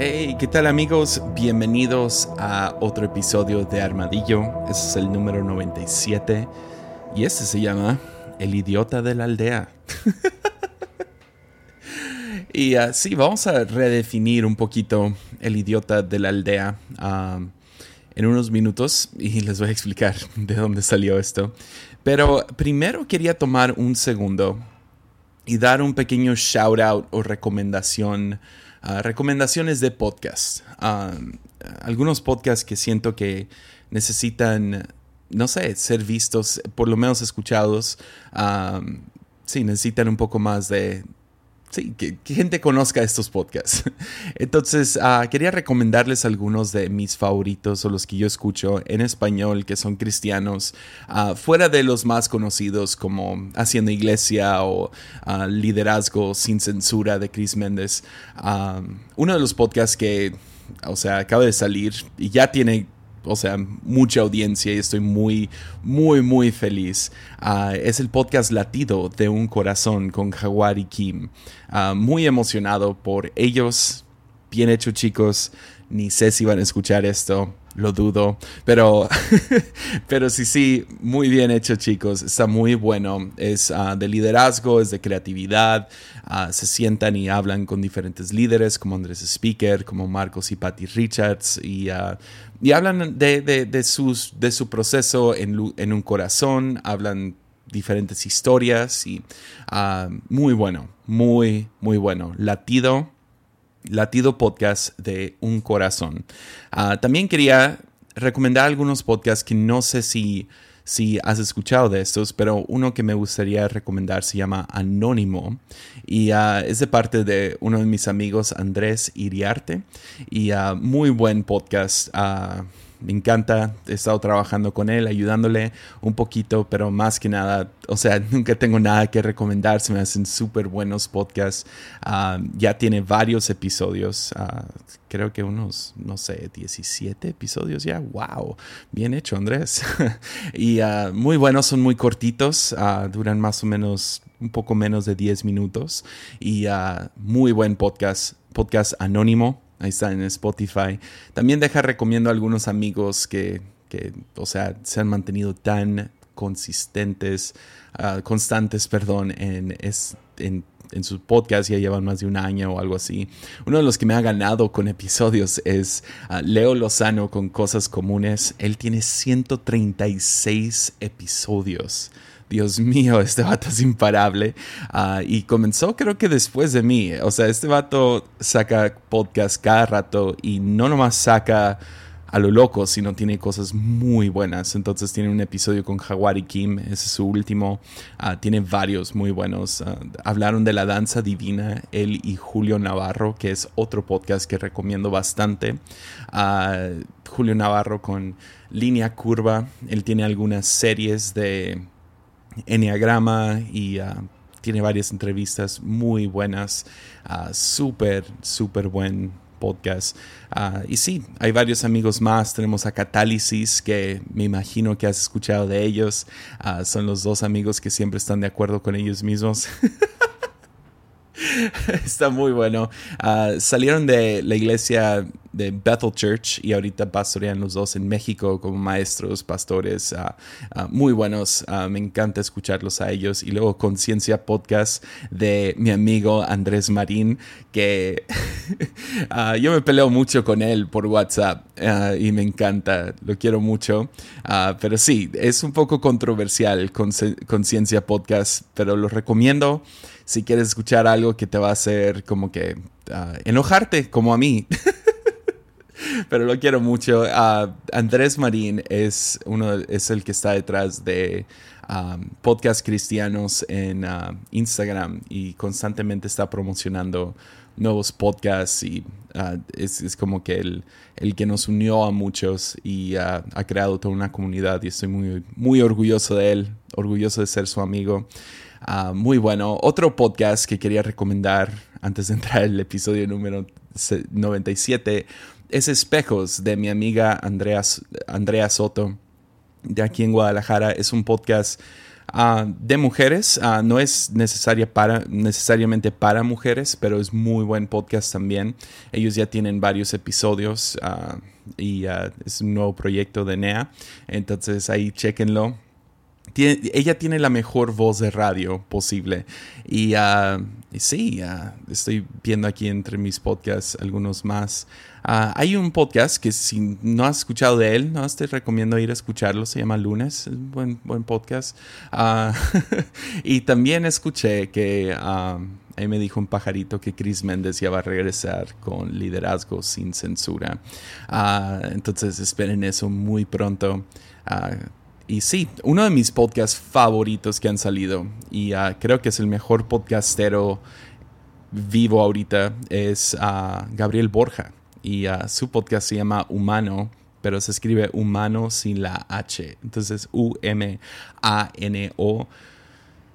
Hey, ¿qué tal amigos? Bienvenidos a otro episodio de Armadillo. Este es el número 97 y este se llama El idiota de la aldea. y así vamos a redefinir un poquito el idiota de la aldea um, en unos minutos y les voy a explicar de dónde salió esto. Pero primero quería tomar un segundo y dar un pequeño shout out o recomendación recomendaciones de podcast. algunos podcasts que siento que necesitan, no sé, ser vistos, por lo menos escuchados. sí, necesitan un poco más de, sí, que, gente conozca estos podcasts. Entonces, ah, quería recomendarles algunos de mis favoritos o los que yo escucho en español que son cristianos, ah, fuera de los más conocidos como Haciendo Iglesia o ah, Liderazgo sin Censura de Chris Méndez. uno de los podcasts que, o sea, acaba de salir y ya tiene o sea, mucha audiencia y estoy muy, muy, muy feliz. Ah, es el podcast Latido de un Corazón con Jaguar y Kim. Ah, muy emocionado por ellos. Bien hecho, chicos. Ni sé si van a escuchar esto lo dudo, pero, pero sí, sí, muy bien hecho chicos, está muy bueno, es ah, de liderazgo, es de creatividad, ah, se sientan y hablan con diferentes líderes como Andrés Speaker, como Marcos y Patty Richards, y, ah, y hablan de, de, sus, de su proceso en, en un corazón, hablan diferentes historias y muy bueno, muy, muy bueno. Latido Latido Podcast de Un Corazón. Ah, también quería recomendar algunos podcasts que no sé si, si has escuchado de estos, pero uno que me gustaría recomendar se llama Anónimo y ah, es de parte de uno de mis amigos Andrés Iriarte y uh, muy buen podcast me encanta, he estado trabajando con él, ayudándole un poquito, pero más que nada, o sea, nunca tengo nada que recomendar, se me hacen súper buenos podcasts, ah, ya tiene varios episodios, ah, creo que unos, no sé, 17 episodios ya, wow, bien hecho Andrés, y ah, muy buenos, son muy cortitos, duran más o menos un poco menos de 10 minutos. Y muy buen podcast, podcast anónimo Ahí está en Spotify. También deja recomiendo a algunos amigos que, que o sea, se han mantenido tan consistentes, ah, constantes, perdón, en, es, en, en su podcast, ya llevan más de un año o algo así. Uno de los que me ha ganado con episodios es ah, Leo Lozano con Cosas Comunes. Él tiene 136 episodios. Dios mío, este vato es imparable. Ah, y comenzó creo que después de mí. O sea, este vato saca podcast cada rato y no nomás saca a lo loco, sino tiene cosas muy buenas. Entonces tiene un episodio con y Kim, ese es su último. Ah, tiene varios muy buenos. Ah, hablaron de la danza divina, él y Julio Navarro, que es otro podcast que recomiendo bastante. Julio Navarro con Línea Curva, él tiene algunas series de Enneagrama y ah, tiene varias entrevistas muy buenas. Uh, súper, súper buen podcast. Ah, y sí, hay varios amigos más. Tenemos a Catálisis, que me imagino que has escuchado de ellos. son los dos amigos que siempre están de acuerdo con ellos mismos. Está muy bueno. salieron de la iglesia de Bethel Church y ahorita pastorean los dos en México como maestros, pastores, ah, ah, muy buenos. Me encanta escucharlos a ellos. Y luego Conciencia Podcast de mi amigo Andrés Marín, que yo me peleo mucho con él por WhatsApp y me encanta, lo quiero mucho. pero sí, es un poco controversial Conciencia Podcast, pero lo recomiendo si quieres escuchar algo que te va a hacer como que enojarte como a mí. pero lo quiero mucho. Uh, Andrés Marín es, uno, es el que está detrás de um, podcast cristianos en uh, Instagram y constantemente está promocionando nuevos podcasts y es, es, como que el, el, que nos unió a muchos y ha creado toda una comunidad y estoy muy, muy orgulloso de él, orgulloso de ser su amigo. Muy bueno. Otro podcast que quería recomendar antes de entrar al episodio número 97 es Espejos de mi amiga Andrea, Andrea Soto, de aquí en Guadalajara. Es un podcast ah, de mujeres. Ah, no es necesaria para, necesariamente para mujeres, pero es muy buen podcast también. Ellos ya tienen varios episodios y es un nuevo proyecto de NEA. Entonces ahí chequenlo ella tiene la mejor voz de radio posible. Y, uh, sí, estoy viendo aquí entre mis podcasts algunos más. Ah, hay un podcast que si no has escuchado de él, no te recomiendo ir a escucharlo. Se llama Lunes, es un buen, buen podcast. Ah, y también escuché que ahí me dijo un pajarito que Chris Méndez ya va a regresar con liderazgo sin censura. entonces esperen eso muy pronto. Y sí, uno de mis podcasts favoritos que han salido, y ah, creo que es el mejor podcastero vivo ahorita, es uh, Gabriel Borja. Y uh, su podcast se llama Humano, pero se escribe humano sin la H. Entonces, U-M-A-N-O.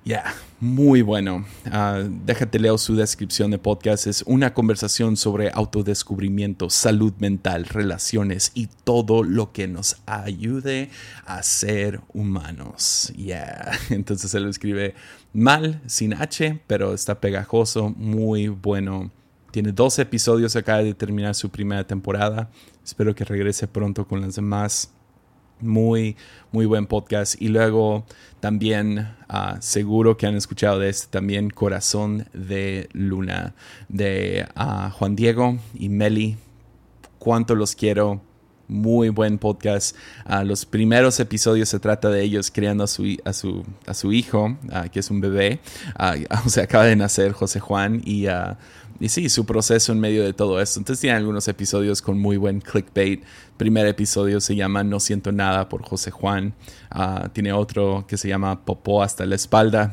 Ya, muy bueno. Uh, déjate leo su descripción de podcast. Es una conversación sobre autodescubrimiento, salud mental, relaciones y todo lo que nos ayude a ser humanos. Yeah. Entonces él lo escribe mal, sin H, pero está pegajoso, muy bueno. Tiene dos episodios, acaba de terminar su primera temporada. Espero que regrese pronto con las demás muy, muy buen podcast. Y luego también, ah, seguro que han escuchado de este también, Corazón de Luna, de uh, Juan Diego y Meli. Cuánto los quiero. Muy buen podcast. Uh, los primeros episodios se trata de ellos criando a su, a su, a su hijo, que es un bebé. o sea, acaba de nacer José Juan y y sí, su proceso en medio de todo esto. Entonces tiene algunos episodios con muy buen clickbait. Primer episodio se llama No siento nada por José Juan. Ah, tiene otro que se llama Popó hasta la espalda.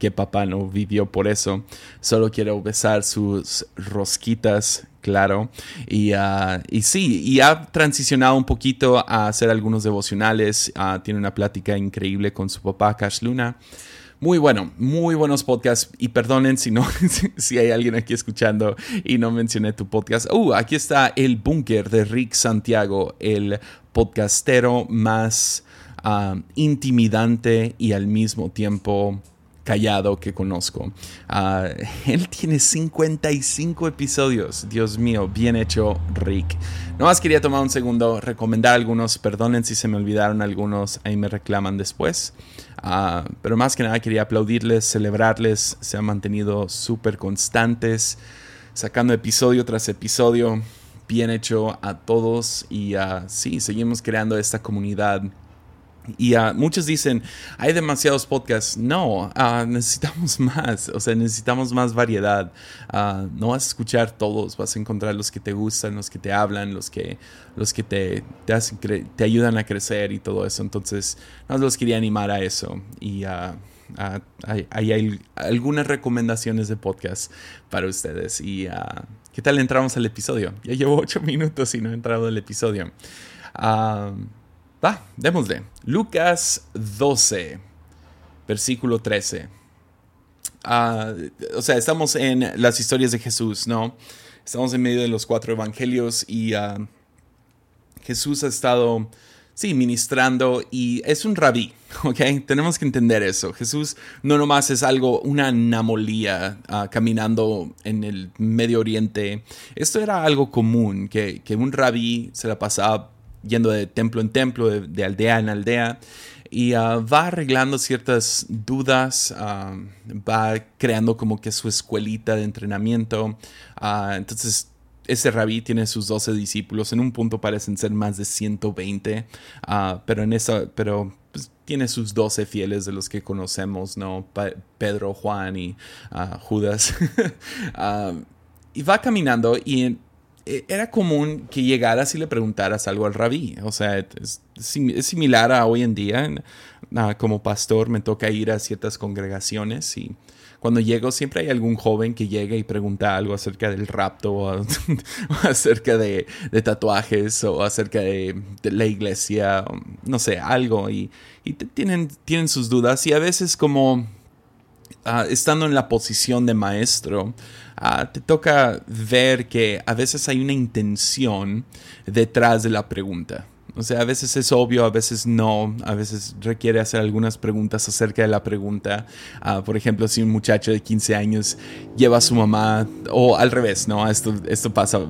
Que papá no vivió por eso. Solo quiero besar sus rosquitas, claro. Y, uh, y sí, y ha transicionado un poquito a hacer algunos devocionales. Ah, tiene una plática increíble con su papá, Cash Luna. Muy bueno, muy buenos podcasts. Y perdonen si no, si hay alguien aquí escuchando y no mencioné tu podcast. Uh, aquí está el búnker de Rick Santiago, el podcastero más ah, intimidante y al mismo tiempo callado que conozco. Ah, él tiene 55 episodios. Dios mío, bien hecho, Rick. No más quería tomar un segundo, recomendar algunos. Perdonen si se me olvidaron algunos, ahí me reclaman después. Ah, pero más que nada quería aplaudirles, celebrarles, se han mantenido súper constantes, sacando episodio tras episodio, bien hecho a todos y uh, sí, seguimos creando esta comunidad y uh, muchos dicen, hay demasiados podcasts. No, uh, necesitamos más. O sea, necesitamos más variedad. Uh, no vas a escuchar todos, vas a encontrar los que te gustan, los que te hablan, los que, los que te, te, hacen te ayudan a crecer y todo eso. Entonces, no los quería animar a eso. Y hay, hay, algunas recomendaciones de podcast para ustedes. Y ¿qué tal entramos al episodio? Ya llevo ocho minutos y no he entrado al episodio. Va, démosle. Lucas 12, versículo 13. Ah, o sea, estamos en las historias de Jesús, ¿no? Estamos en medio de los cuatro evangelios y ah, Jesús ha estado, sí, ministrando y es un rabí, ¿ok? Tenemos que entender eso. Jesús no nomás es algo, una anamolía ah, caminando en el Medio Oriente. Esto era algo común, que, que un rabí se la pasaba yendo de templo en templo, de, aldea en aldea, y ah, va arreglando ciertas dudas, ah, va creando como que su escuelita de entrenamiento. Ah, entonces, ese rabí tiene sus 12 discípulos, en un punto parecen ser más de 120, pero en esa, pero pues, tiene sus 12 fieles de los que conocemos, ¿no? Pedro, Juan y Judas. y va caminando y e, era común que llegaras y le preguntaras algo al rabí. O sea, es, similar a hoy en día. como pastor me toca ir a ciertas congregaciones y cuando llego siempre hay algún joven que llega y pregunta algo acerca del rapto o, acerca de, tatuajes o acerca de, la iglesia, no sé, algo. Y, tienen, tienen sus dudas y a veces como ah, estando en la posición de maestro, Ah, te toca ver que a veces hay una intención detrás de la pregunta. O sea, a veces es obvio, a veces no, a veces requiere hacer algunas preguntas acerca de la pregunta. Ah, por ejemplo, si un muchacho de 15 años lleva a su mamá, o al revés, ¿no? Esto, esto pasa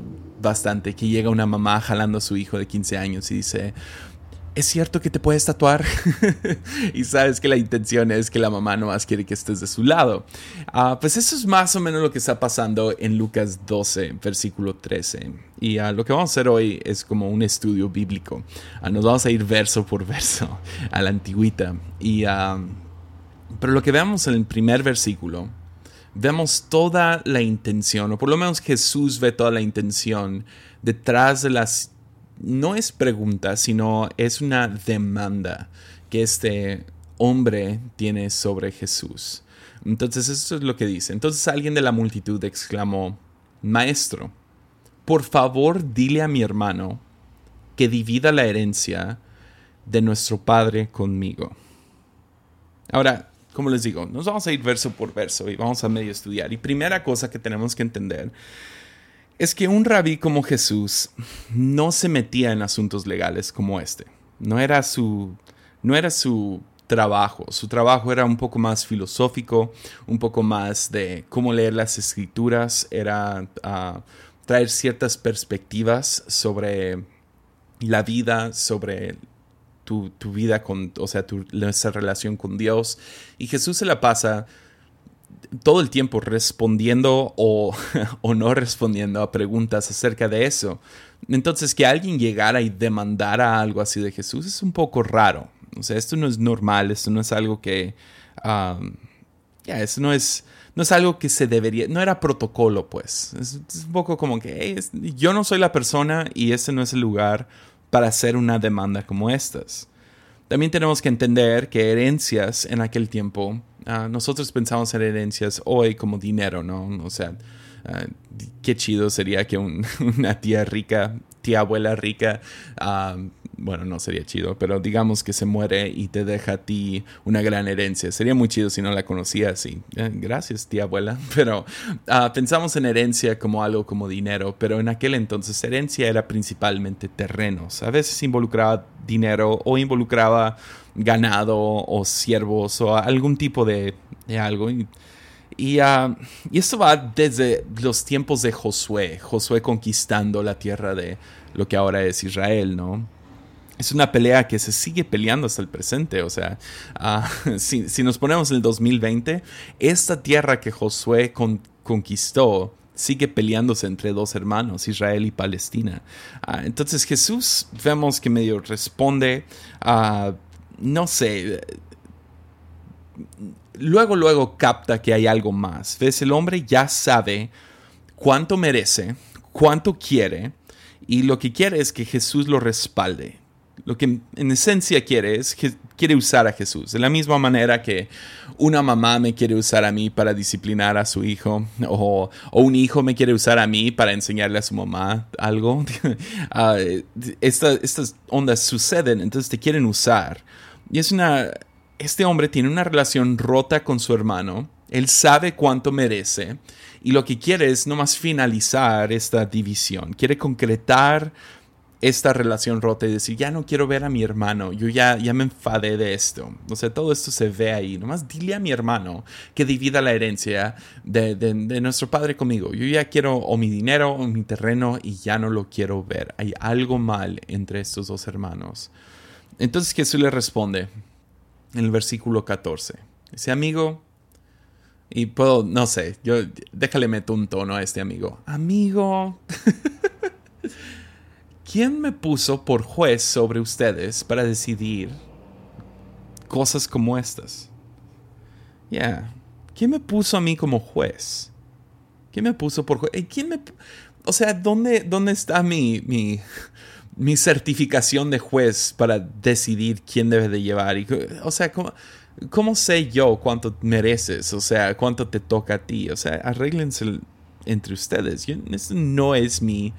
bastante, que llega una mamá jalando a su hijo de 15 años y dice, ¿es cierto que te puedes tatuar? y sabes que la intención es que la mamá no más quiere que estés de su lado. Ah, pues eso es más o menos lo que está pasando en Lucas 12, versículo 13. Y uh, lo que vamos a hacer hoy es como un estudio bíblico. Uh, nos vamos a ir verso por verso a la antigüita. Y, pero lo que veamos en el primer versículo, vemos toda la intención, o por lo menos Jesús ve toda la intención detrás de las no es pregunta, sino es una demanda que este hombre tiene sobre Jesús. Entonces eso es lo que dice. Entonces alguien de la multitud exclamó, Maestro, por favor dile a mi hermano que divida la herencia de nuestro Padre conmigo. Ahora, como les digo, nos vamos a ir verso por verso y vamos a medio estudiar. Y primera cosa que tenemos que entender es que un rabí como Jesús no se metía en asuntos legales como este. No era su, no era su trabajo. Su trabajo era un poco más filosófico, un poco más de cómo leer las escrituras, era ah, traer ciertas perspectivas sobre la vida, sobre tu, vida con, o sea, tu, nuestra relación con Dios. Y Jesús se la pasa todo el tiempo respondiendo o, o, no respondiendo a preguntas acerca de eso. Entonces, que alguien llegara y demandara algo así de Jesús es un poco raro. O sea, esto no es normal, esto no es algo que... Ya, eso no es, no es algo que se debería... No era protocolo, pues. Es, un poco como que yo no soy la persona y ese no es el lugar para hacer una demanda como estas. También tenemos que entender que herencias en aquel tiempo Ah, nosotros pensamos en herencias hoy como dinero, ¿no? O sea, ah, qué chido sería que una tía rica, tía abuela rica, ah, bueno, no sería chido, pero digamos que se muere y te deja a ti una gran herencia. Sería muy chido si no la conocías y eh, gracias tía abuela, pero pensamos en herencia como algo como dinero, pero en aquel entonces herencia era principalmente terrenos. A veces involucraba dinero o involucraba ganado o siervos o algún tipo de, algo. Y, ah, y, esto va desde los tiempos de Josué, Josué conquistando la tierra de lo que ahora es Israel, ¿no? Es una pelea que se sigue peleando hasta el presente, o sea, ah, si, nos ponemos en el 2020, esta tierra que Josué conquistó sigue peleándose entre dos hermanos, Israel y Palestina. Ah, entonces Jesús vemos que medio responde a no sé, luego, luego capta que hay algo más. ¿Ves? El hombre ya sabe cuánto merece, cuánto quiere, y lo que quiere es que Jesús lo respalde. Lo que en esencia quiere es que quiere usar a Jesús. De la misma manera que una mamá me quiere usar a mí para disciplinar a su hijo, o, un hijo me quiere usar a mí para enseñarle a su mamá algo. Ah, estas ondas suceden, entonces te quieren usar. Y es una... Este hombre tiene una relación rota con su hermano. Él sabe cuánto merece. Y lo que quiere es nomás finalizar esta división. Quiere concretar esta relación rota y decir, ya no quiero ver a mi hermano, yo ya, ya me enfadé de esto. O sea, todo esto se ve ahí. Nomás dile a mi hermano que divida la herencia de, de, nuestro padre conmigo. Yo ya quiero o mi dinero o mi terreno y ya no lo quiero ver. Hay algo mal entre estos dos hermanos. Entonces Jesús le responde en el versículo 14. Dice, amigo, y puedo, no sé, yo déjale meter un tono a este amigo. Amigo, ¿quién me puso por juez sobre ustedes para decidir cosas como estas? Ya, ¿quién me puso a mí como juez? ¿Quién me puso por juez? ¿Quién me... O sea, ¿dónde, dónde está mi, mi, mi certificación de juez para decidir quién debe de llevar. Y, o sea, ¿cómo, ¿cómo, sé yo cuánto mereces? O sea, cuánto te toca a ti. O sea, arréglense entre ustedes. Yo, no es mi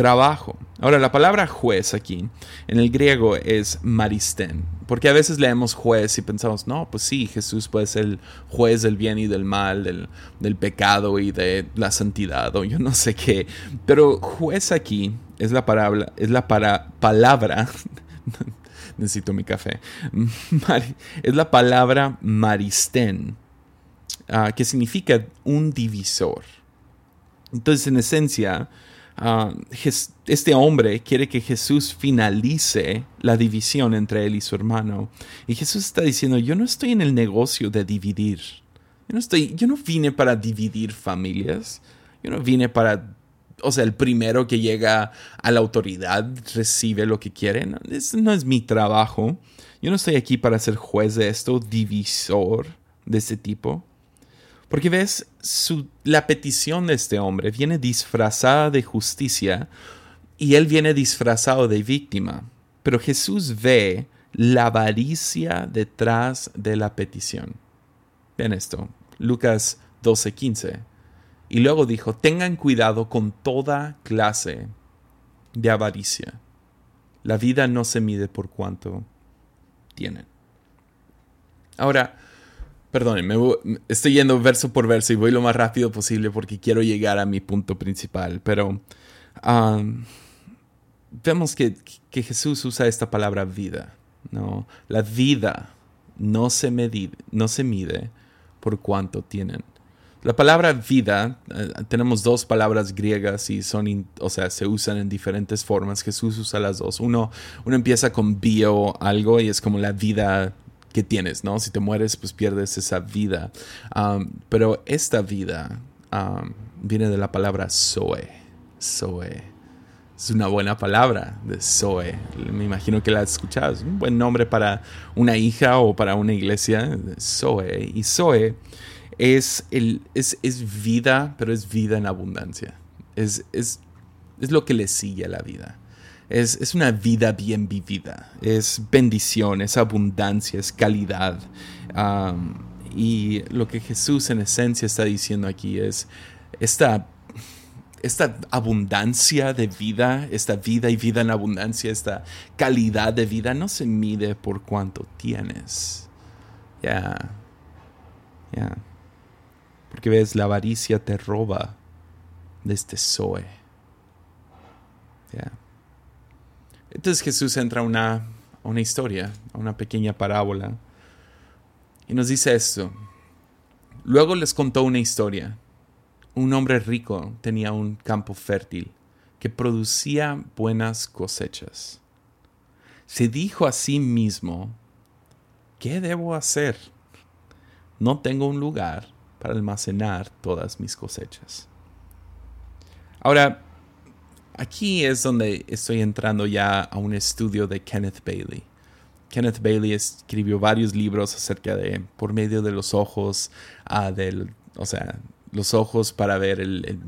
trabajo. Ahora, la palabra juez aquí en el griego es maristen, porque a veces leemos juez y pensamos, no, pues sí, Jesús puede ser el juez del bien y del mal, del, pecado y de la santidad, o yo no sé qué, pero juez aquí es la palabra, es la para, palabra, necesito mi café, es la palabra maristen, ah, que significa un divisor. Entonces, en esencia, Ah, este hombre quiere que Jesús finalice la división entre él y su hermano. Y Jesús está diciendo, yo no estoy en el negocio de dividir. Yo no, estoy, yo no vine para dividir familias. Yo no vine para, o sea, el primero que llega a la autoridad recibe lo que quiere. No, no es mi trabajo. Yo no estoy aquí para ser juez de esto, divisor de ese tipo. Porque ves, la petición de este hombre viene disfrazada de justicia y él viene disfrazado de víctima. Pero Jesús ve la avaricia detrás de la petición. Ven esto, Lucas 12:15. Y luego dijo, tengan cuidado con toda clase de avaricia. La vida no se mide por cuánto tienen. Ahora, Perdón, me estoy yendo verso por verso y voy lo más rápido posible porque quiero llegar a mi punto principal. Pero vemos que, Jesús usa esta palabra vida. ¿no? La vida no se, no se mide por cuánto tienen. La palabra vida, eh, tenemos dos palabras griegas y son, o sea, se usan en diferentes formas. Jesús usa las dos. Uno, uno empieza con bio algo y es como la vida que tienes, ¿no? Si te mueres, pues pierdes esa vida. pero esta vida viene de la palabra Zoe. Zoe. Es una buena palabra de Zoe. Me imagino que la has escuchado. Es un buen nombre para una hija o para una iglesia. Zoe. Y Zoe es, el, es, es vida, pero es vida en abundancia. Es, es, es lo que le sigue a la vida. Es, una vida bien vivida, es bendición, es abundancia, es calidad. y lo que Jesús en esencia está diciendo aquí es esta, esta abundancia de vida, esta vida y vida en abundancia, esta calidad de vida no se mide por cuánto tienes. Ya, ya. Porque ves, la avaricia te roba de este Zoe. Ya. Entonces Jesús entra a una, una historia, a una pequeña parábola, y nos dice esto. Luego les contó una historia. Un hombre rico tenía un campo fértil que producía buenas cosechas. Se dijo a sí mismo, ¿qué debo hacer? No tengo un lugar para almacenar todas mis cosechas. Ahora, aquí es donde estoy entrando ya a un estudio de Kenneth Bailey. Kenneth Bailey escribió varios libros acerca de por medio de los ojos, del, o sea, los ojos para ver el,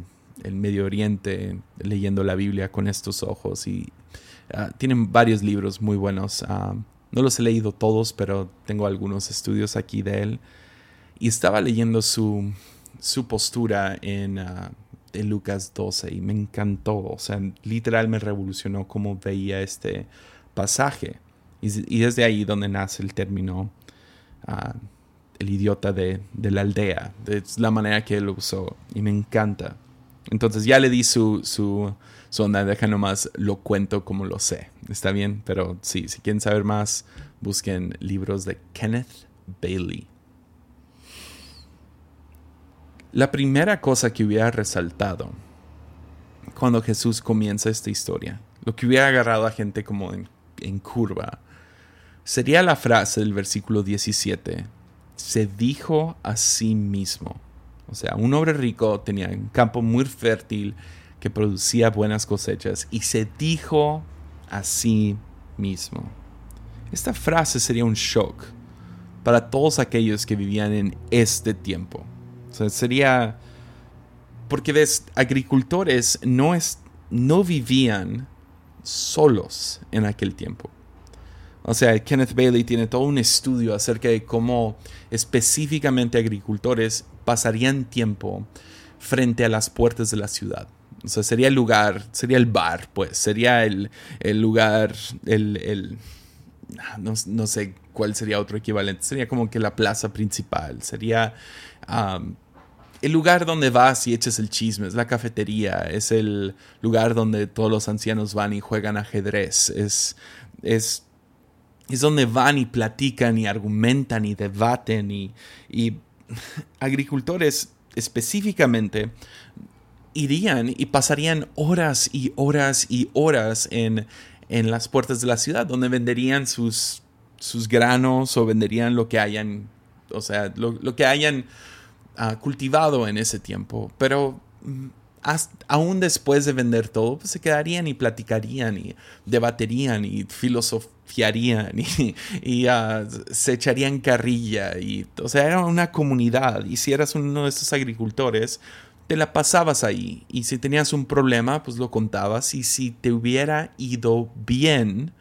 Medio Oriente, leyendo la Biblia con estos ojos. Y uh, tienen varios libros muy buenos. Uh, no los he leído todos, pero tengo algunos estudios aquí de él. Y estaba leyendo su, su postura en de Lucas 12 y me encantó, o sea, literal me revolucionó cómo veía este pasaje. Y, desde ahí donde nace el término ah, el idiota de, la aldea, es la manera que él lo usó y me encanta. Entonces ya le di su, su, su onda, deja nomás lo cuento como lo sé, está bien, pero sí, si quieren saber más, busquen libros de Kenneth Bailey. La primera cosa que hubiera resaltado cuando Jesús comienza esta historia, lo que hubiera agarrado a gente como en, curva, sería la frase del versículo 17, se dijo a sí mismo. O sea, un hombre rico tenía un campo muy fértil que producía buenas cosechas y se dijo a sí mismo. Esta frase sería un shock para todos aquellos que vivían en este tiempo. O sea, sería... Porque ves, agricultores no, es, no vivían solos en aquel tiempo. O sea, Kenneth Bailey tiene todo un estudio acerca de cómo específicamente agricultores pasarían tiempo frente a las puertas de la ciudad. O sea, sería el lugar, sería el bar, pues, sería el, lugar, el, no, no, sé cuál sería otro equivalente, sería como que la plaza principal, sería el lugar donde vas y echas el chisme, es la cafetería, es el lugar donde todos los ancianos van y juegan ajedrez, es, es, es donde van y platican y argumentan y debaten y, y agricultores específicamente irían y pasarían horas y horas y horas en, en las puertas de la ciudad, donde venderían sus, sus granos o venderían lo que hayan, o sea, lo, que hayan cultivado en ese tiempo. Pero mm, aún después de vender todo, pues se quedarían y platicarían y debaterían y filosofiarían y, ah, se echarían carrilla. Y, o sea, era una comunidad. Y si eras uno de estos agricultores, te la pasabas ahí y si tenías un problema, pues lo contabas y si te hubiera ido bien,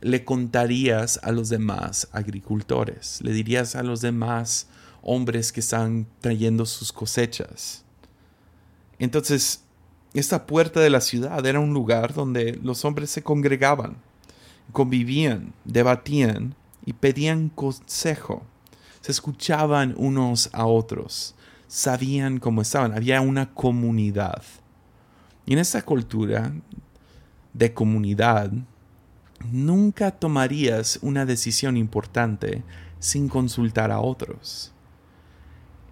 le contarías a los demás agricultores, le dirías a los demás hombres que están trayendo sus cosechas. Entonces, esta puerta de la ciudad era un lugar donde los hombres se congregaban, convivían, debatían y pedían consejo. Se escuchaban unos a otros sabían cómo estaban, había una comunidad. Y en esa cultura de comunidad, nunca tomarías una decisión importante sin consultar a otros.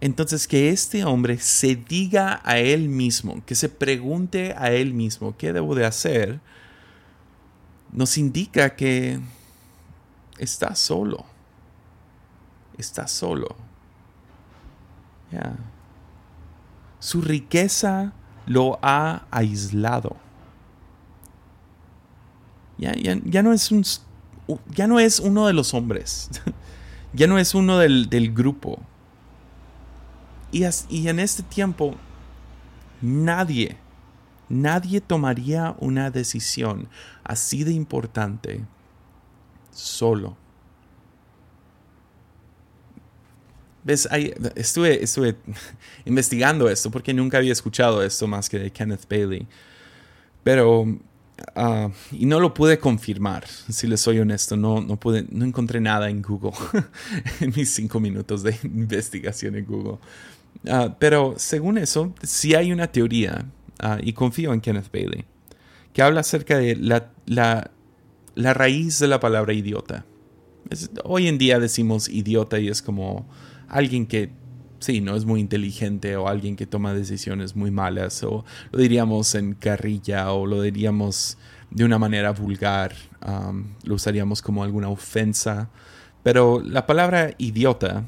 Entonces que este hombre se diga a él mismo, que se pregunte a él mismo qué debo de hacer, nos indica que está solo. Está solo. Su riqueza lo ha aislado. Ya, ya, no es un, ya no es uno de los hombres. ya no es uno del, grupo. Y, en este tiempo, nadie, nadie tomaría una decisión así de importante solo. ¿Ves? estuve, estuve investigando esto porque nunca había escuchado esto más que de Kenneth Bailey. Pero, ah, y no lo pude confirmar, si les soy honesto, no, no, pude, no encontré nada en Google, en mis cinco minutos de investigación en Google. Ah, pero según eso, sí hay una teoría, ah, y confío en Kenneth Bailey, que habla acerca de la, la, la raíz de la palabra idiota. hoy en día decimos idiota y es como alguien que sí, no es muy inteligente o alguien que toma decisiones muy malas o lo diríamos en carrilla o lo diríamos de una manera vulgar, lo usaríamos como alguna ofensa, pero la palabra idiota,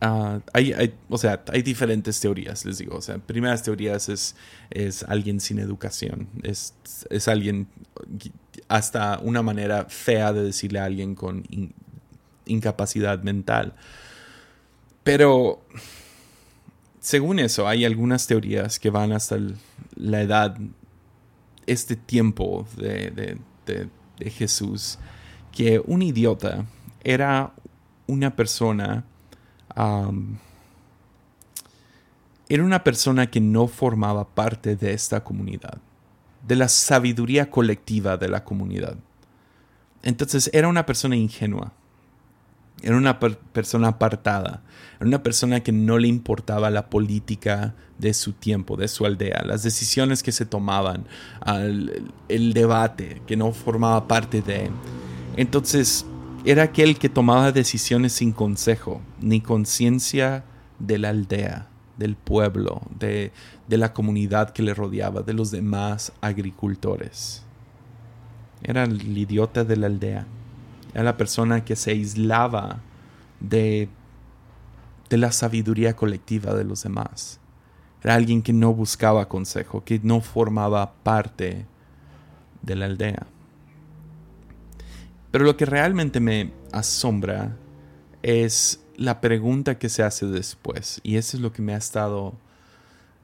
ah, hay, o sea, hay diferentes teorías, les digo, o sea, primeras teorías es, es alguien sin educación, es, es alguien hasta una manera fea de decirle a alguien con incapacidad mental. Pero, según eso, hay algunas teorías que van hasta la edad, este tiempo de, Jesús, que un idiota era una persona, era una persona que no formaba parte de esta comunidad, de la sabiduría colectiva de la comunidad. Entonces era una persona ingenua era una persona apartada, era una persona que no le importaba la política de su tiempo, de su aldea, las decisiones que se tomaban, el debate que no formaba parte de. Entonces, era aquel que tomaba decisiones sin consejo, ni conciencia de la aldea, del pueblo, de, de la comunidad que le rodeaba, de los demás agricultores. Era el idiota de la aldea. Era la persona que se aislaba de, de la sabiduría colectiva de los demás. Era alguien que no buscaba consejo, que no formaba parte de la aldea. Pero lo que realmente me asombra es la pregunta que se hace después. Y eso es lo que me ha estado,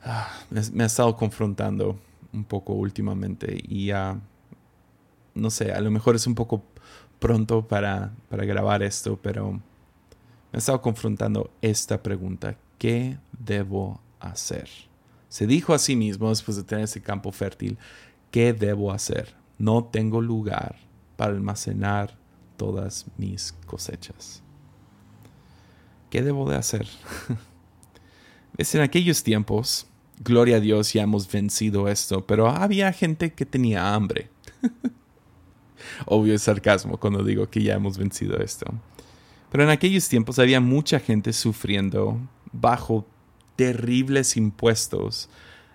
ah, me, ha estado confrontando un poco últimamente. Y uh, no sé, a lo mejor es un poco pronto para, para grabar esto, pero me he estado confrontando esta pregunta. ¿Qué debo hacer? Se dijo a sí mismo, después de tener ese campo fértil, ¿qué debo hacer? No tengo lugar para almacenar todas mis cosechas. ¿Qué debo de hacer? es en aquellos tiempos, gloria a Dios, ya hemos vencido esto, pero había gente que tenía hambre. Obvio es sarcasmo cuando digo que ya hemos vencido esto. Pero en aquellos tiempos había mucha gente sufriendo bajo terribles impuestos,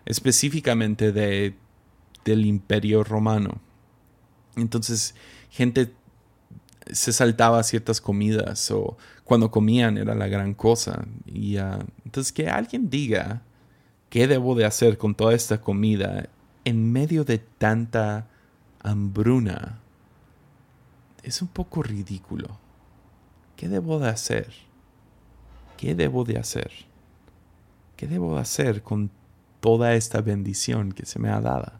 específicamente de, del imperio romano. Entonces, gente se saltaba ciertas comidas o cuando comían era la gran cosa. Y ah, entonces que alguien diga qué debo de hacer con toda esta comida en medio de tanta hambruna es un poco ridículo. ¿Qué debo de hacer? ¿Qué debo de hacer? ¿Qué debo de hacer con toda esta bendición que se me ha dado?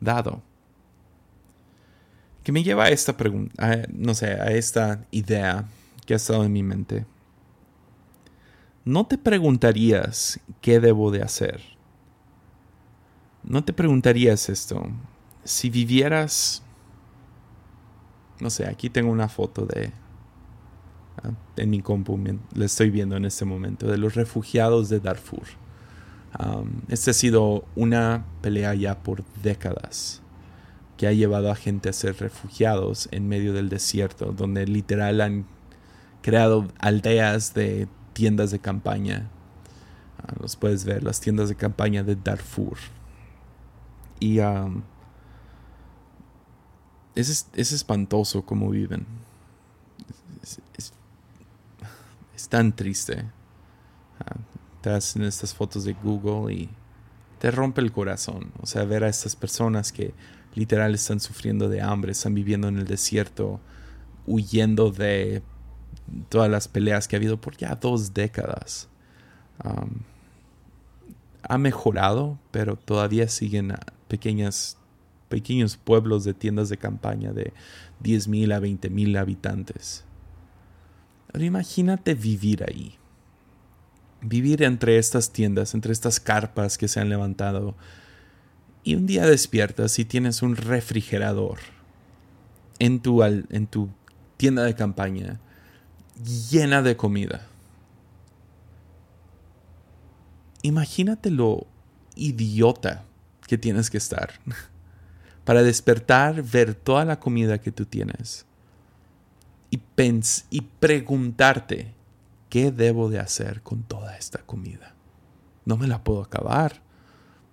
dado? Que me lleva a esta pregunta, no sé, a esta idea que ha estado en mi mente. ¿No te preguntarías qué debo de hacer? ¿No te preguntarías esto? Si vivieras, no sé, aquí tengo una foto de en mi compu, le estoy viendo en este momento, de los refugiados de Darfur. esta ha sido una pelea ya por décadas que ha llevado a gente a ser refugiados en medio del desierto, donde literal han creado aldeas de tiendas de campaña. Ah, los puedes ver, las tiendas de campaña de Darfur. Y es, espantoso cómo viven. es, tan triste. Ah, te hacen estas fotos de Google y te rompe el corazón. O sea, ver a estas personas que literal están sufriendo de hambre, están viviendo en el desierto, huyendo de todas las peleas que ha habido por ya dos décadas. ha mejorado, pero todavía siguen pequeñas, pequeños pueblos de tiendas de campaña de 10.000 a 20.000 habitantes. Pero imagínate vivir ahí. Vivir entre estas tiendas, entre estas carpas que se han levantado. Y un día despiertas y tienes un refrigerador en tu, en tu tienda de campaña llena de comida. Imagínate lo idiota que tienes que estar para despertar, ver toda la comida que tú tienes y, y preguntarte, ¿qué debo de hacer con toda esta comida? No me la puedo acabar.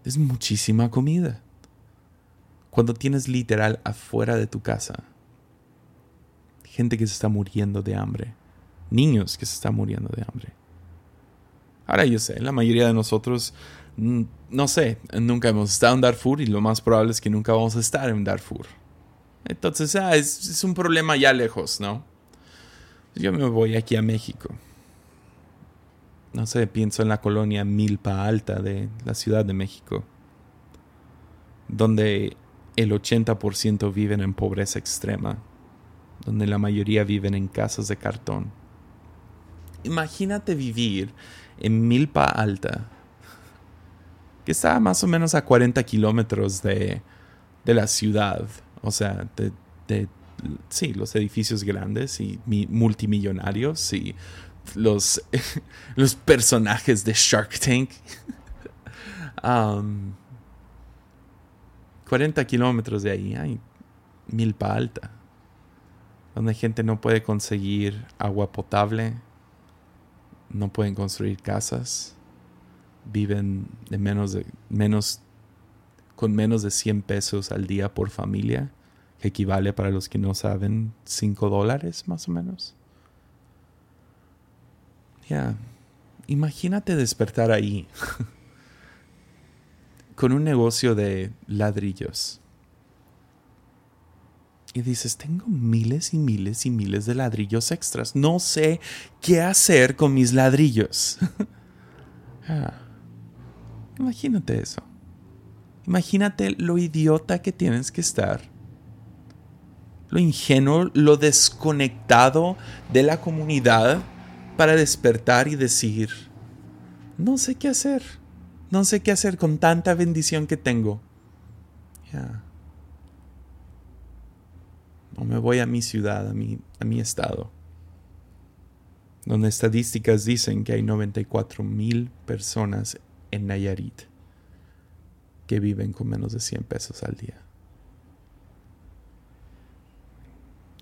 Es muchísima comida. Cuando tienes literal afuera de tu casa gente que se está muriendo de hambre, niños que se están muriendo de hambre. Ahora yo sé, la mayoría de nosotros, mm, no sé, nunca hemos estado en Darfur y lo más probable es que nunca vamos a estar en Darfur. Entonces, ah, es, un problema ya lejos, ¿no? Yo me voy aquí a México. No sé, pienso en la colonia Milpa Alta de la Ciudad de México, donde el 80% viven en pobreza extrema, donde la mayoría viven en casas de cartón. Imagínate vivir en Milpa Alta, que está más o menos a 40 kilómetros de, de la ciudad, o sea, de, sí, los edificios grandes y multimillonarios y los, los personajes de Shark Tank. 40 kilómetros de ahí hay Milpa Alta, donde gente no puede conseguir agua potable, no pueden construir casas, viven de menos de menos con menos de 100 pesos al día por familia, que equivale para los que no saben 5 dólares más o menos. Ya, imagínate despertar ahí con un negocio de ladrillos. Y dices, tengo miles y miles y miles de ladrillos extras. No sé qué hacer con mis ladrillos. Ah, imagínate eso. Imagínate lo idiota que tienes que estar. Lo ingenuo, lo desconectado de la comunidad para despertar y decir, no sé qué hacer. No sé qué hacer con tanta bendición que tengo. Ya. O me voy a mi ciudad, a mi, a mi estado, donde estadísticas dicen que hay 94 mil personas en Nayarit que viven con menos de 100 pesos al día.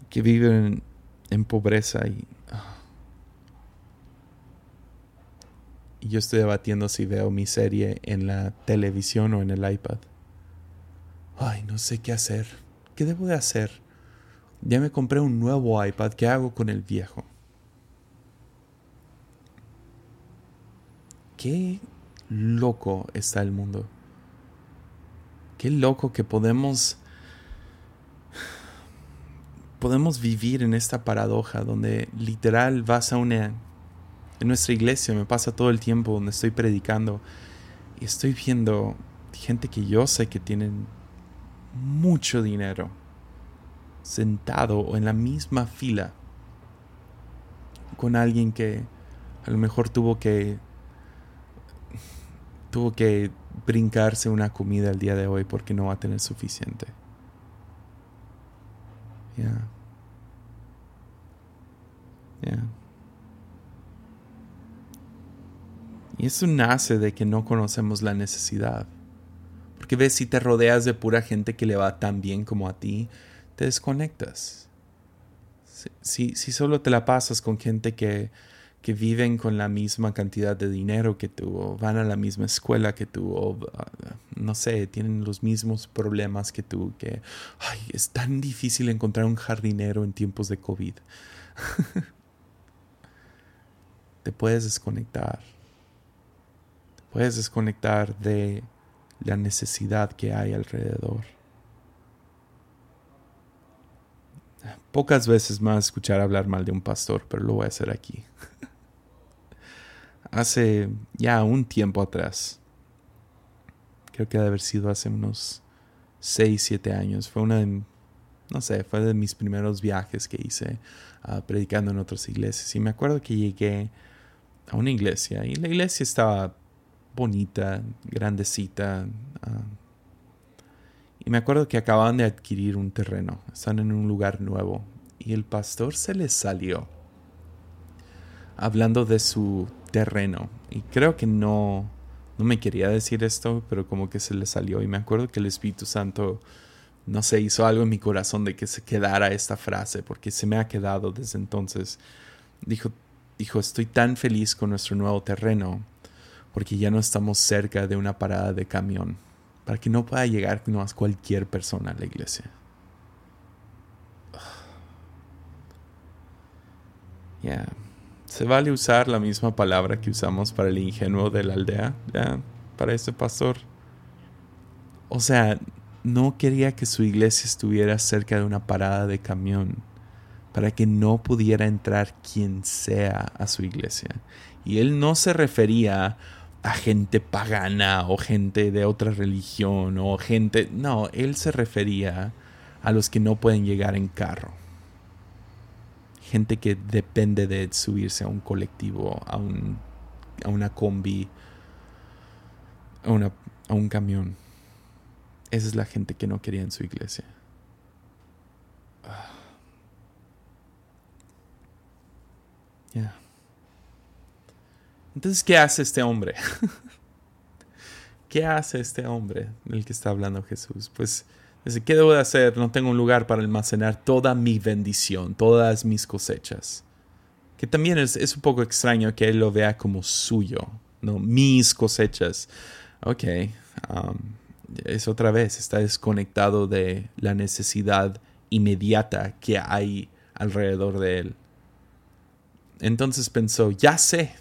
Que viven en pobreza y... Ah. Y yo estoy debatiendo si veo mi serie en la televisión o en el iPad. Ay, no sé qué hacer. ¿Qué debo de hacer? Ya me compré un nuevo iPad. ¿Qué hago con el viejo? Qué loco está el mundo. Qué loco que podemos podemos vivir en esta paradoja donde literal vas a una en nuestra iglesia me pasa todo el tiempo donde estoy predicando y estoy viendo gente que yo sé que tienen mucho dinero sentado o en la misma fila con alguien que a lo mejor tuvo que tuvo que brincarse una comida el día de hoy porque no va a tener suficiente. Ya. Ya. Y eso nace de que no conocemos la necesidad. Porque ves, si te rodeas de pura gente que le va tan bien como a ti, te desconectas. Si, si, solo te la pasas con gente que, que viven con la misma cantidad de dinero que tú, o van a la misma escuela que tú, o no sé, tienen los mismos problemas que tú, que ay, es tan difícil encontrar un jardinero en tiempos de COVID. te puedes desconectar. Puedes desconectar de la necesidad que hay alrededor. Pocas veces más escuchar hablar mal de un pastor, pero lo voy a hacer aquí. hace ya un tiempo atrás, creo que debe haber sido hace unos 6, 7 años, fue una de, no sé, fue de mis primeros viajes que hice ah, predicando en otras iglesias. Y me acuerdo que llegué a una iglesia y la iglesia estaba bonita, grandecita. Ah, y me acuerdo que acababan de adquirir un terreno, están en un lugar nuevo y el pastor se les salió hablando de su terreno. Y creo que no, no me quería decir esto, pero como que se le salió. Y me acuerdo que el Espíritu Santo, no sé, hizo algo en mi corazón de que se quedara esta frase, porque se me ha quedado desde entonces. Dijo, dijo, estoy tan feliz con nuestro nuevo terreno, porque ya no estamos cerca de una parada de camión, para que no pueda llegar más cualquier persona a la iglesia. Yeah. ¿Se vale usar la misma palabra que usamos para el ingenuo de la aldea? ¿Ya? Para este pastor. O sea, no quería que su iglesia estuviera cerca de una parada de camión para que no pudiera entrar quien sea a su iglesia. Y él no se refería a gente pagana o gente de otra religión o gente... No, él se refería a los que no pueden llegar en carro gente que depende de subirse a un colectivo, a, un, a una combi, a, una, a un camión. Esa es la gente que no quería en su iglesia. Entonces, ¿qué hace este hombre? ¿Qué hace este hombre del que está hablando Jesús? Pues ¿qué debo de hacer? No tengo un lugar para almacenar toda mi bendición, todas mis cosechas. Que también es, un poco extraño que él lo vea como suyo, ¿no? Mis cosechas. Ok, um, es otra vez, está desconectado de la necesidad inmediata que hay alrededor de él. Entonces pensó, ya sé,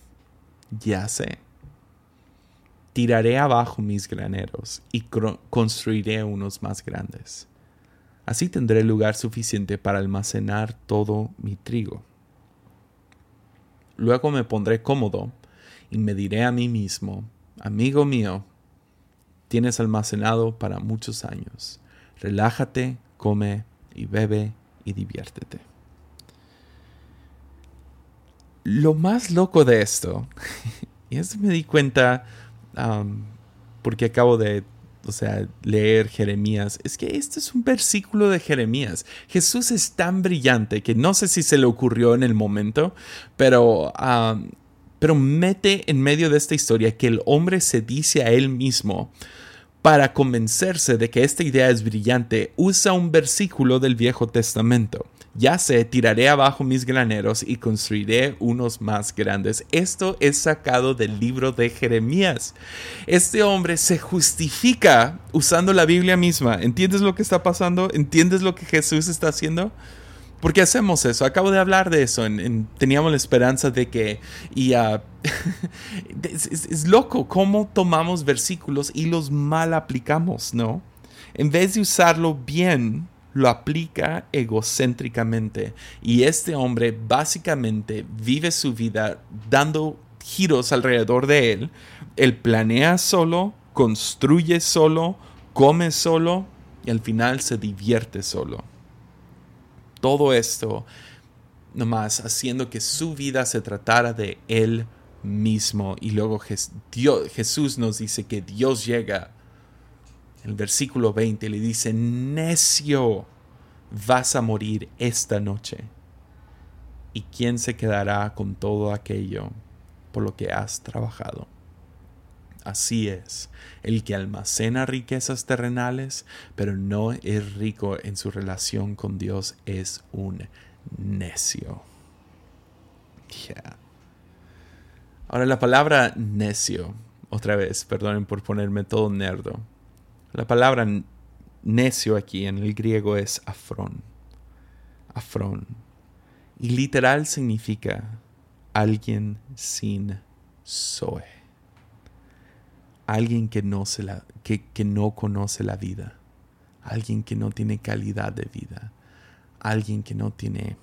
ya sé tiraré abajo mis graneros y construiré unos más grandes. Así tendré lugar suficiente para almacenar todo mi trigo. Luego me pondré cómodo y me diré a mí mismo, amigo mío, tienes almacenado para muchos años. Relájate, come y bebe y diviértete. Lo más loco de esto, y esto me di cuenta porque acabo de o sea, leer Jeremías, es que este es un versículo de Jeremías. Jesús es tan brillante que no sé si se le ocurrió en el momento, pero, ah, pero mete en medio de esta historia que el hombre se dice a él mismo, para convencerse de que esta idea es brillante, usa un versículo del Viejo Testamento. Ya sé, tiraré abajo mis graneros y construiré unos más grandes. Esto es sacado del libro de Jeremías. Este hombre se justifica usando la Biblia misma. ¿Entiendes lo que está pasando? ¿Entiendes lo que Jesús está haciendo? ¿Por qué hacemos eso? Acabo de hablar de eso. teníamos la esperanza de que... Y, uh, es, es loco cómo tomamos versículos y los mal aplicamos, ¿no? En vez de usarlo bien, lo aplica egocéntricamente. Y este hombre básicamente vive su vida dando giros alrededor de él. Él planea solo, construye solo, come solo y al final se divierte solo. Todo esto nomás haciendo que su vida se tratara de él mismo. Y luego Jesús nos dice que Dios llega el versículo 20 le dice, necio, vas a morir esta noche. ¿Y quién se quedará con todo aquello por lo que has trabajado? Así es, el que almacena riquezas terrenales, pero no es rico en su relación con Dios, es un necio. Ahora la palabra necio, otra vez, perdonen por ponerme todo nerdo. La palabra necio aquí en el griego es afrón. Afrón. Y literal significa alguien sin zoe. Alguien que no, se la, que, no conoce la vida. Alguien que no tiene calidad de vida. Alguien que no tiene...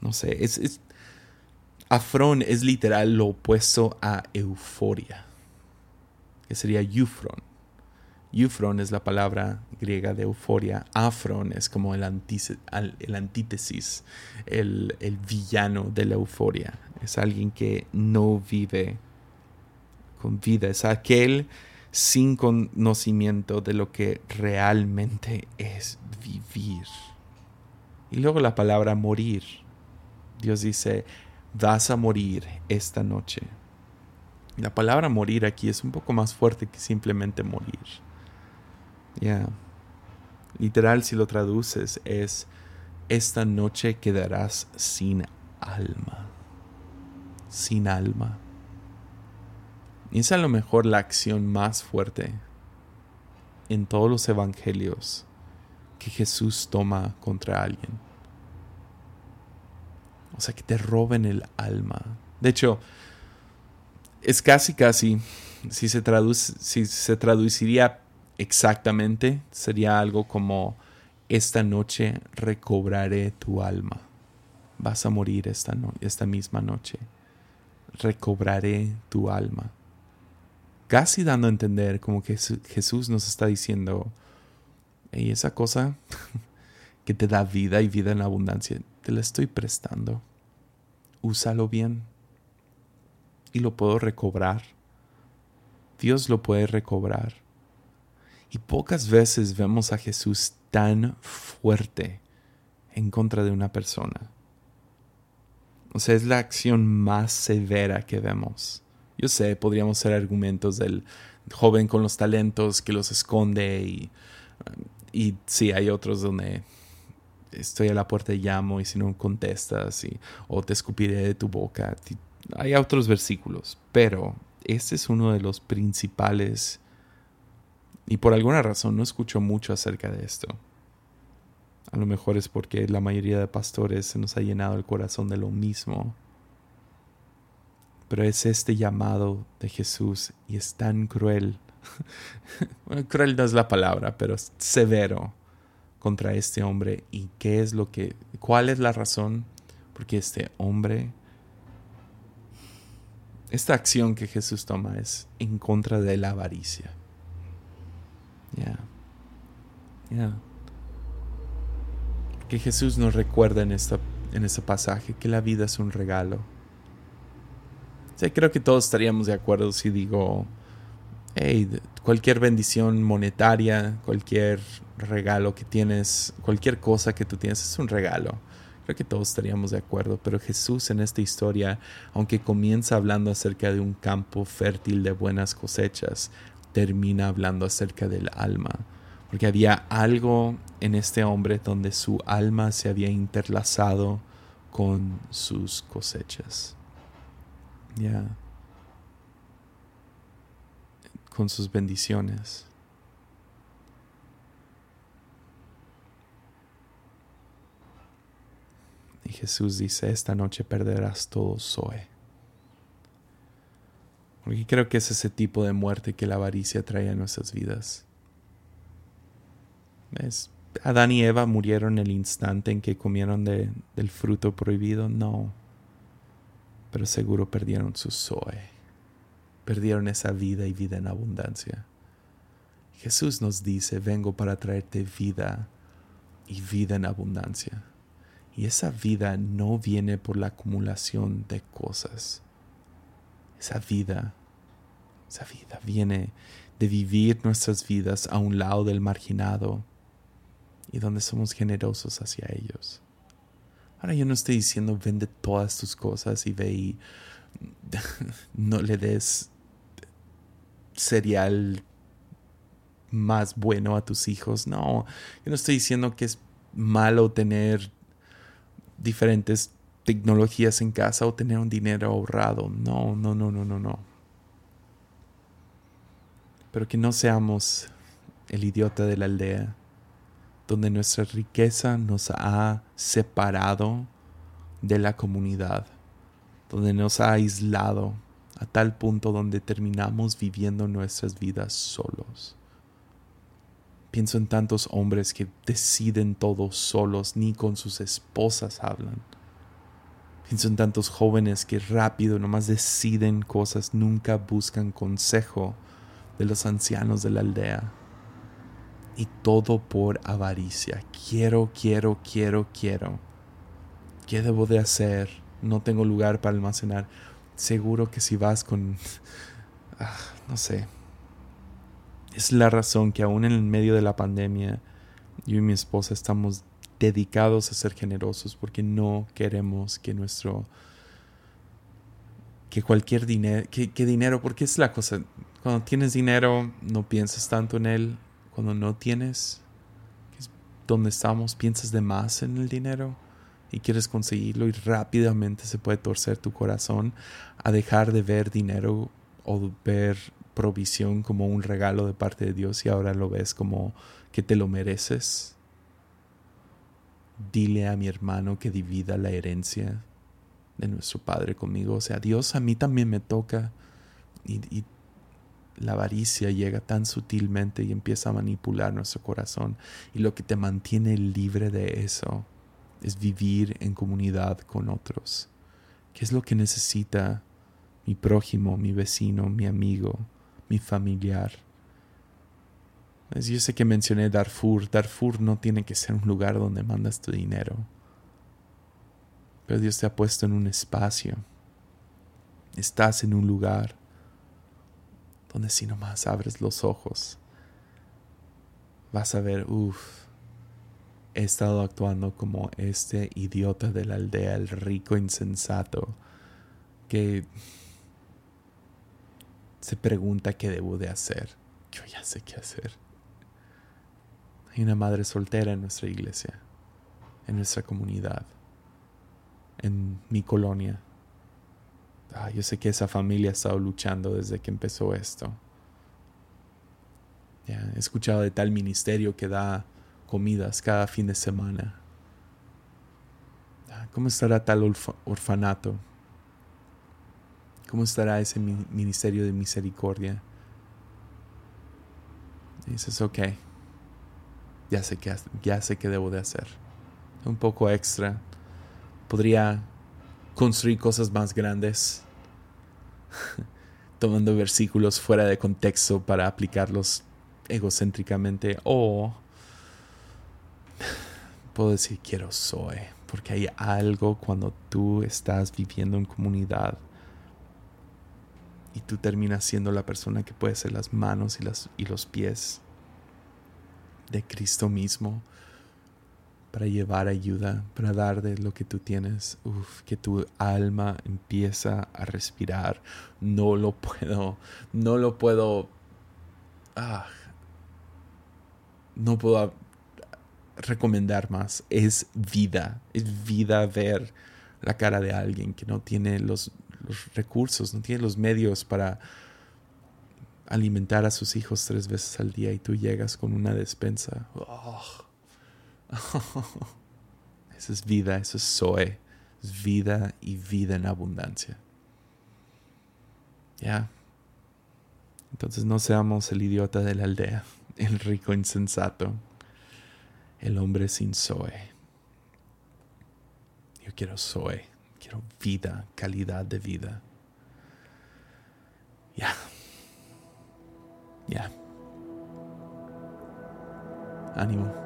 No sé, es, es afrón es literal lo opuesto a euforia, que sería eufron Eufron es la palabra griega de euforia. Afron es como el, antítesis, el, el, villano de la euforia. Es alguien que no vive con vida. Es aquel sin conocimiento de lo que realmente es vivir. Y luego la palabra morir. Dios dice, vas a morir esta noche. La palabra morir aquí es un poco más fuerte que simplemente morir. Ya. Literal, si lo traduces, es esta noche quedarás sin alma. Sin alma. Y es a lo mejor la acción más fuerte en todos los evangelios que Jesús toma contra alguien. O sea, que te roben el alma. De hecho, es casi, casi, si se, traduce, si se traduciría exactamente sería algo como esta noche recobraré tu alma. Vas a morir esta, esta misma noche. Recobraré tu alma. Casi dando a entender como que Jesús nos está diciendo, y esa cosa que te da vida y vida en abundancia, te la estoy prestando. Úsalo bien. Y lo puedo recobrar. Dios lo puede recobrar. Y pocas veces vemos a Jesús tan fuerte en contra de una persona. O sea, es la acción más severa que vemos. Yo sé, podríamos ser argumentos del joven con los talentos que los esconde y, y sí, hay otros donde estoy a la puerta y llamo y si no contestas y, o te escupiré de tu boca. Hay otros versículos, pero este es uno de los principales y por alguna razón no escucho mucho acerca de esto. A lo mejor es porque la mayoría de pastores se nos ha llenado el corazón de lo mismo. Pero es este llamado de Jesús y es tan cruel. bueno, cruel no es la palabra, pero severo contra este hombre. ¿Y qué es lo que, cuál es la razón? Porque este hombre, esta acción que Jesús toma es en contra de la avaricia. Ya. Ya. Que Jesús nos recuerda en, esta, en este pasaje que la vida es un regalo. Sí, creo que todos estaríamos de acuerdo si digo, cualquier bendición monetaria, cualquier regalo que tienes, cualquier cosa que tú tienes es un regalo. Creo que todos estaríamos de acuerdo, pero Jesús en esta historia, aunque comienza hablando acerca de un campo fértil de buenas cosechas, termina hablando acerca del alma, porque había algo en este hombre donde su alma se había interlazado con sus cosechas. Ya. Con sus bendiciones. Y Jesús dice, esta noche perderás todo, Zoe. Porque creo que es ese tipo de muerte que la avaricia trae a nuestras vidas. Adán y Eva murieron el instante en que comieron de, del fruto prohibido, no. Pero seguro perdieron su Zoe. Perdieron esa vida y vida en abundancia. Jesús nos dice, vengo para traerte vida y vida en abundancia. Y esa vida no viene por la acumulación de cosas. Esa vida, esa vida viene de vivir nuestras vidas a un lado del marginado y donde somos generosos hacia ellos. Ahora yo no estoy diciendo vende todas tus cosas y ve y no le des cereal más bueno a tus hijos. No, yo no estoy diciendo que es malo tener diferentes tecnologías en casa o tener un dinero ahorrado. No, no, no, no, no, no. Pero que no seamos el idiota de la aldea, donde nuestra riqueza nos ha separado de la comunidad, donde nos ha aislado a tal punto donde terminamos viviendo nuestras vidas solos. Pienso en tantos hombres que deciden todo solos, ni con sus esposas hablan. Pienso en tantos jóvenes que rápido nomás deciden cosas, nunca buscan consejo de los ancianos de la aldea. Y todo por avaricia. Quiero, quiero, quiero, quiero. ¿Qué debo de hacer? No tengo lugar para almacenar. Seguro que si vas con... Ah, no sé, es la razón que aún en medio de la pandemia, yo y mi esposa estamos dedicados a ser generosos porque no queremos que nuestro que cualquier dinero que, dinero porque es la cosa cuando tienes dinero no piensas tanto en él cuando no tienes es donde estamos piensas de más en el dinero y quieres conseguirlo y rápidamente se puede torcer tu corazón a dejar de ver dinero o ver provisión como un regalo de parte de Dios y ahora lo ves como que te lo mereces. Dile a mi hermano que divida la herencia de nuestro Padre conmigo. O sea, Dios a mí también me toca y, la avaricia llega tan sutilmente y empieza a manipular nuestro corazón. Y lo que te mantiene libre de eso es vivir en comunidad con otros. ¿Qué es lo que necesita mi prójimo, mi vecino, mi amigo? mi familiar. Yo sé que mencioné Darfur. Darfur no tiene que ser un lugar donde mandas tu dinero. Pero Dios te ha puesto en un espacio. Estás en un lugar donde si nomás abres los ojos, vas a ver, uff, he estado actuando como este idiota de la aldea, el rico insensato, que se pregunta qué debo de hacer. Yo ya sé qué hacer. Hay una madre soltera en nuestra iglesia, en nuestra comunidad, en mi colonia. Ah, yo sé que esa familia ha estado luchando desde que empezó esto. he escuchado de tal ministerio que da comidas cada fin de semana. Ah, ¿Cómo estará tal orfanato? ¿Cómo estará ese ministerio de misericordia? Dices, ok, ya sé, qué, ya sé qué debo de hacer. Un poco extra. Podría construir cosas más grandes, tomando versículos fuera de contexto para aplicarlos egocéntricamente. O puedo decir, quiero soy, porque hay algo cuando tú estás viviendo en comunidad y tú terminas siendo la persona que puede ser las manos y, las, y los pies de Cristo mismo para llevar ayuda, para dar de lo que tú tienes. Que tu alma empieza a respirar. No lo puedo, no lo puedo. Ah, no puedo recomendar más. Es vida, es vida ver la cara de alguien que no tiene los, recursos, no tiene los medios para alimentar a sus hijos tres veces al día y tú llegas con una despensa. eso es vida, eso es Zoe. Es vida y vida en abundancia. Ya. Entonces no seamos el idiota de la aldea, el rico insensato, el hombre sin Zoe. Yo quiero Zoe, quiero vida, calidad de vida. Ya. Ya. Ánimo.